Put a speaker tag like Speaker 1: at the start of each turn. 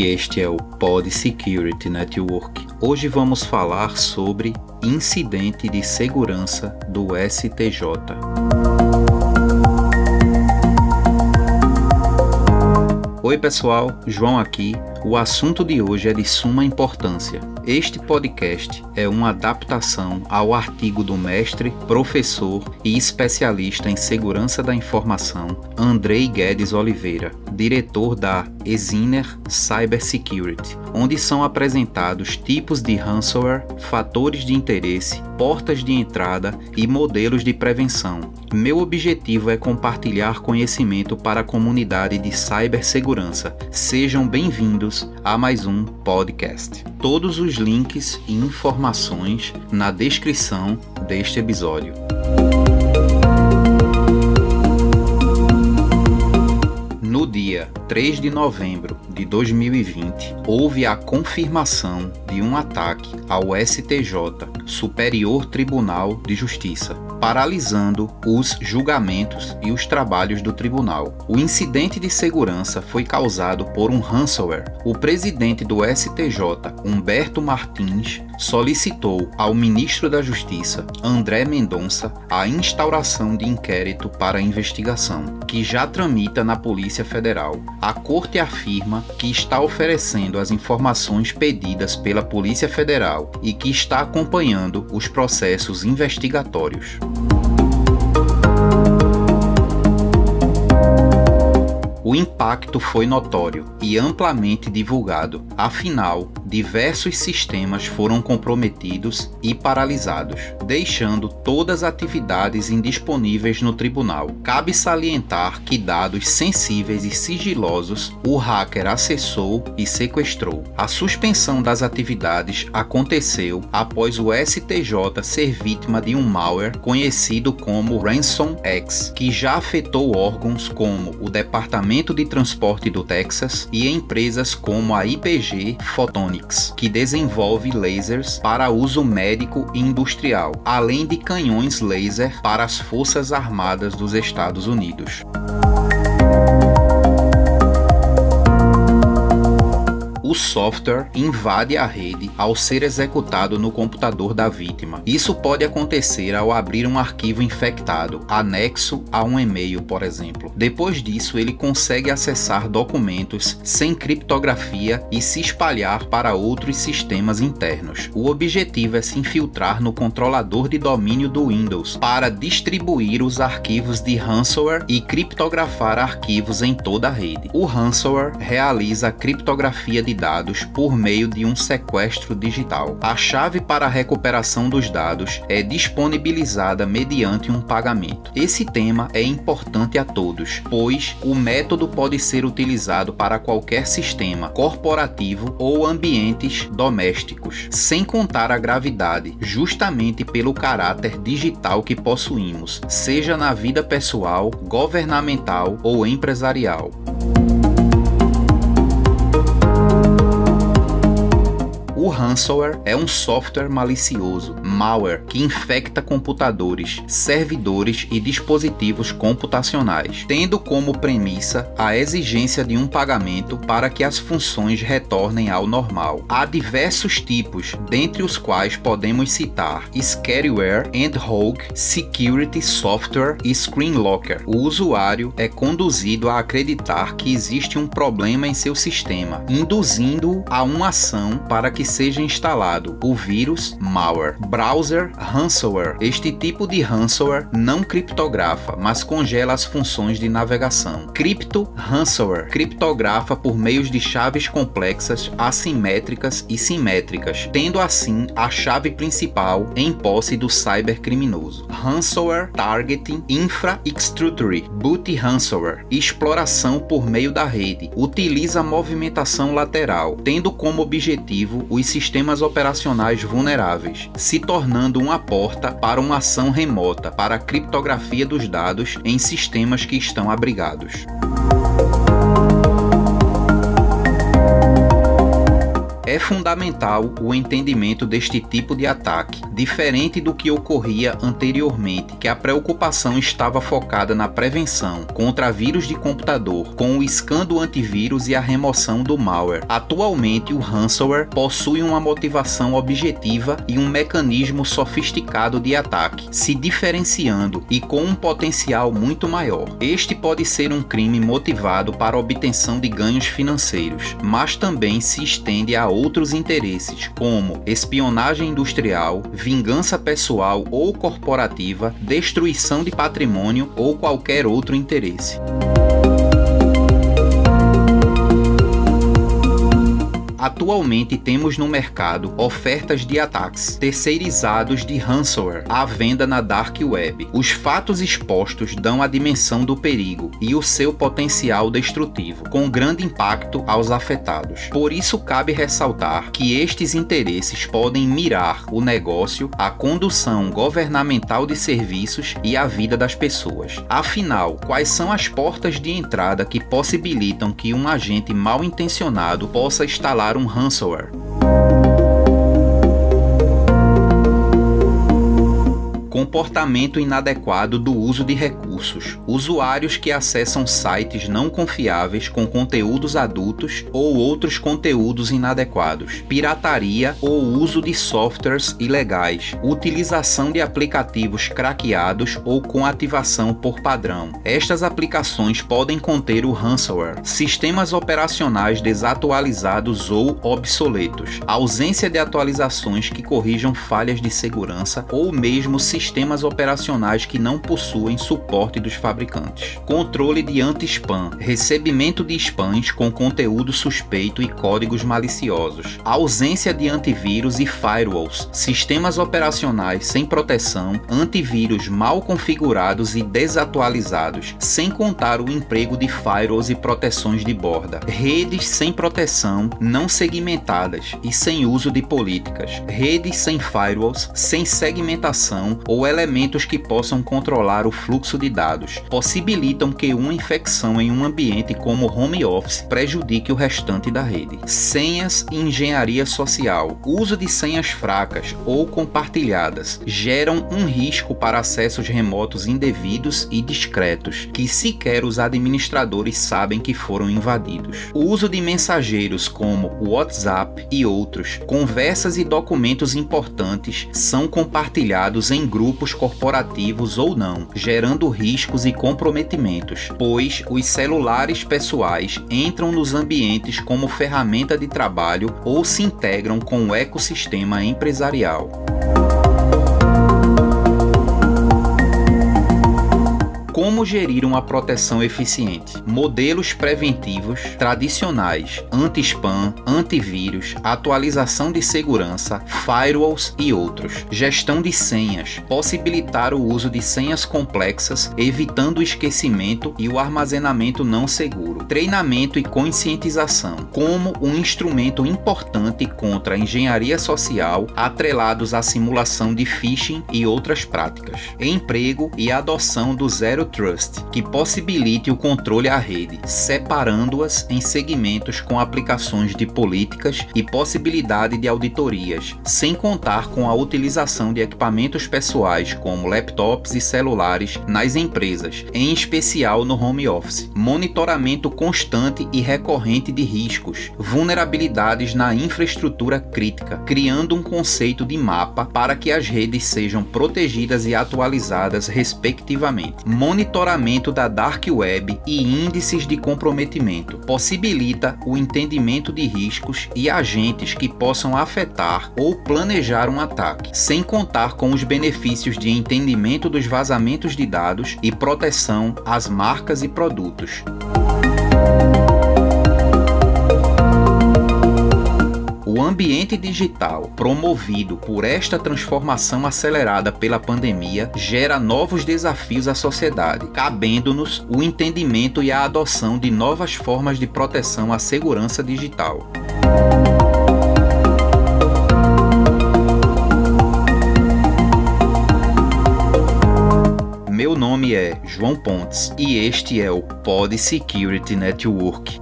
Speaker 1: e este é o Pod Security Network. Hoje vamos falar sobre incidente de segurança do STJ. Oi, pessoal, João aqui. O assunto de hoje é de suma importância. Este podcast é uma adaptação ao artigo do mestre, professor e especialista em segurança da informação Andrei Guedes Oliveira, diretor da Exiner Cybersecurity, onde são apresentados tipos de ransomware, fatores de interesse, portas de entrada e modelos de prevenção. Meu objetivo é compartilhar conhecimento para a comunidade de cibersegurança. Sejam bem-vindos a mais um podcast. Todos os links e informações na descrição deste episódio. Dia 3 de novembro de 2020, houve a confirmação de um ataque ao STJ, Superior Tribunal de Justiça, paralisando os julgamentos e os trabalhos do tribunal. O incidente de segurança foi causado por um ransomware. O presidente do STJ, Humberto Martins, solicitou ao ministro da Justiça, André Mendonça, a instauração de inquérito para investigação, que já tramita na Polícia Federal. A corte afirma que está oferecendo as informações pedidas pela Polícia Federal e que está acompanhando os processos investigatórios. O impacto foi notório e amplamente divulgado, afinal, diversos sistemas foram comprometidos e paralisados, deixando todas as atividades indisponíveis no tribunal. Cabe salientar que dados sensíveis e sigilosos o hacker acessou e sequestrou. A suspensão das atividades aconteceu após o STJ ser vítima de um malware conhecido como Ransom X, que já afetou órgãos como o Departamento de Transporte do Texas e empresas como a IPG Photonics, que desenvolve lasers para uso médico e industrial, além de canhões laser para as Forças Armadas dos Estados Unidos. O software invade a rede ao ser executado no computador da vítima. Isso pode acontecer ao abrir um arquivo infectado, anexo a um e-mail, por exemplo. Depois disso, ele consegue acessar documentos sem criptografia e se espalhar para outros sistemas internos. O objetivo é se infiltrar no controlador de domínio do Windows para distribuir os arquivos de ransomware e criptografar arquivos em toda a rede. O ransomware realiza a criptografia de dados por meio de um sequestro digital. A chave para a recuperação dos dados é disponibilizada mediante um pagamento. Esse tema é importante a todos, pois o método pode ser utilizado para qualquer sistema corporativo ou ambientes domésticos, sem contar a gravidade, justamente pelo caráter digital que possuímos, seja na vida pessoal, governamental ou empresarial. Ransomware é um software malicioso, malware, que infecta computadores, servidores e dispositivos computacionais, tendo como premissa a exigência de um pagamento para que as funções retornem ao normal. Há diversos tipos, dentre os quais podemos citar Scareware, Rogue, Security Software e Screen Locker. O usuário é conduzido a acreditar que existe um problema em seu sistema, induzindo-o a uma ação para que seja instalado o vírus malware. Browser ransomware. Este tipo de ransomware não criptografa, mas congela as funções de navegação. Crypto ransomware criptografa por meios de chaves complexas, assimétricas e simétricas, tendo assim a chave principal em posse do cybercriminoso. Ransomware targeting infrastructure, boot ransomware, exploração por meio da rede, utiliza movimentação lateral, tendo como objetivo os operacionais vulneráveis, se tornando uma porta para uma ação remota para a criptografia dos dados em sistemas que estão abrigados. É fundamental o entendimento deste tipo de ataque, diferente do que ocorria anteriormente, que a preocupação estava focada na prevenção contra vírus de computador, com o scan do antivírus e a remoção do malware. Atualmente, o ransomware possui uma motivação objetiva e um mecanismo sofisticado de ataque, se diferenciando e com um potencial muito maior. Este pode ser um crime motivado para obtenção de ganhos financeiros, mas também se estende a outros interesses, como espionagem industrial, vingança pessoal ou corporativa, destruição de patrimônio ou qualquer outro interesse. Atualmente temos no mercado ofertas de ataques terceirizados de ransomware à venda na dark web. Os fatos expostos dão a dimensão do perigo e o seu potencial destrutivo, com grande impacto aos afetados. Por isso cabe ressaltar que estes interesses podem mirar o negócio, a condução governamental de serviços e a vida das pessoas. Afinal, quais são as portas de entrada que possibilitam que um agente mal intencionado possa instalar um ransomware. comportamento inadequado do uso de recursos, usuários que acessam sites não confiáveis com conteúdos adultos ou outros conteúdos inadequados, pirataria ou uso de softwares ilegais, utilização de aplicativos craqueados ou com ativação por padrão. Estas aplicações podem conter o ransomware, sistemas operacionais desatualizados ou obsoletos, ausência de atualizações que corrijam falhas de segurança ou mesmo sistemas operacionais que não possuem suporte dos fabricantes. Controle de anti-spam, recebimento de spams com conteúdo suspeito e códigos maliciosos. Ausência de antivírus e firewalls, sistemas operacionais sem proteção, antivírus mal configurados e desatualizados, sem contar o emprego de firewalls e proteções de borda. Redes sem proteção, não segmentadas e sem uso de políticas. Redes sem firewalls, sem segmentação ou elementos que possam controlar o fluxo de dados, possibilitam que uma infecção em um ambiente como home office prejudique o restante da rede. Senhas e engenharia social. Uso de senhas fracas ou compartilhadas geram um risco para acessos remotos indevidos e discretos, que sequer os administradores sabem que foram invadidos. O uso de mensageiros como WhatsApp e outros, conversas e documentos importantes são compartilhados em grupos corporativos ou não, gerando riscos e comprometimentos, pois os celulares pessoais entram nos ambientes como ferramenta de trabalho ou se integram com o ecossistema empresarial. Como gerir uma proteção eficiente? Modelos preventivos tradicionais, anti-spam, antivírus, atualização de segurança, firewalls e outros. Gestão de senhas, possibilitar o uso de senhas complexas, evitando o esquecimento e o armazenamento não seguro. Treinamento e conscientização, como um instrumento importante contra a engenharia social, atrelados à simulação de phishing e outras práticas. Emprego e adoção do Zero Trust, que possibilite o controle à rede, separando-as em segmentos com aplicações de políticas e possibilidade de auditorias, sem contar com a utilização de equipamentos pessoais como laptops e celulares nas empresas, em especial no home office. Monitoramento constante e recorrente de riscos, vulnerabilidades na infraestrutura crítica, criando um conceito de mapa para que as redes sejam protegidas e atualizadas respectivamente monitoramento da Dark Web e índices de comprometimento. Possibilita o entendimento de riscos e agentes que possam afetar ou planejar um ataque, sem contar com os benefícios de entendimento dos vazamentos de dados e proteção às marcas e produtos. O ambiente digital promovido por esta transformação acelerada pela pandemia gera novos desafios à sociedade, cabendo-nos o entendimento e a adoção de novas formas de proteção à segurança digital. Meu nome é João Pontes e este é o Pod Security Network.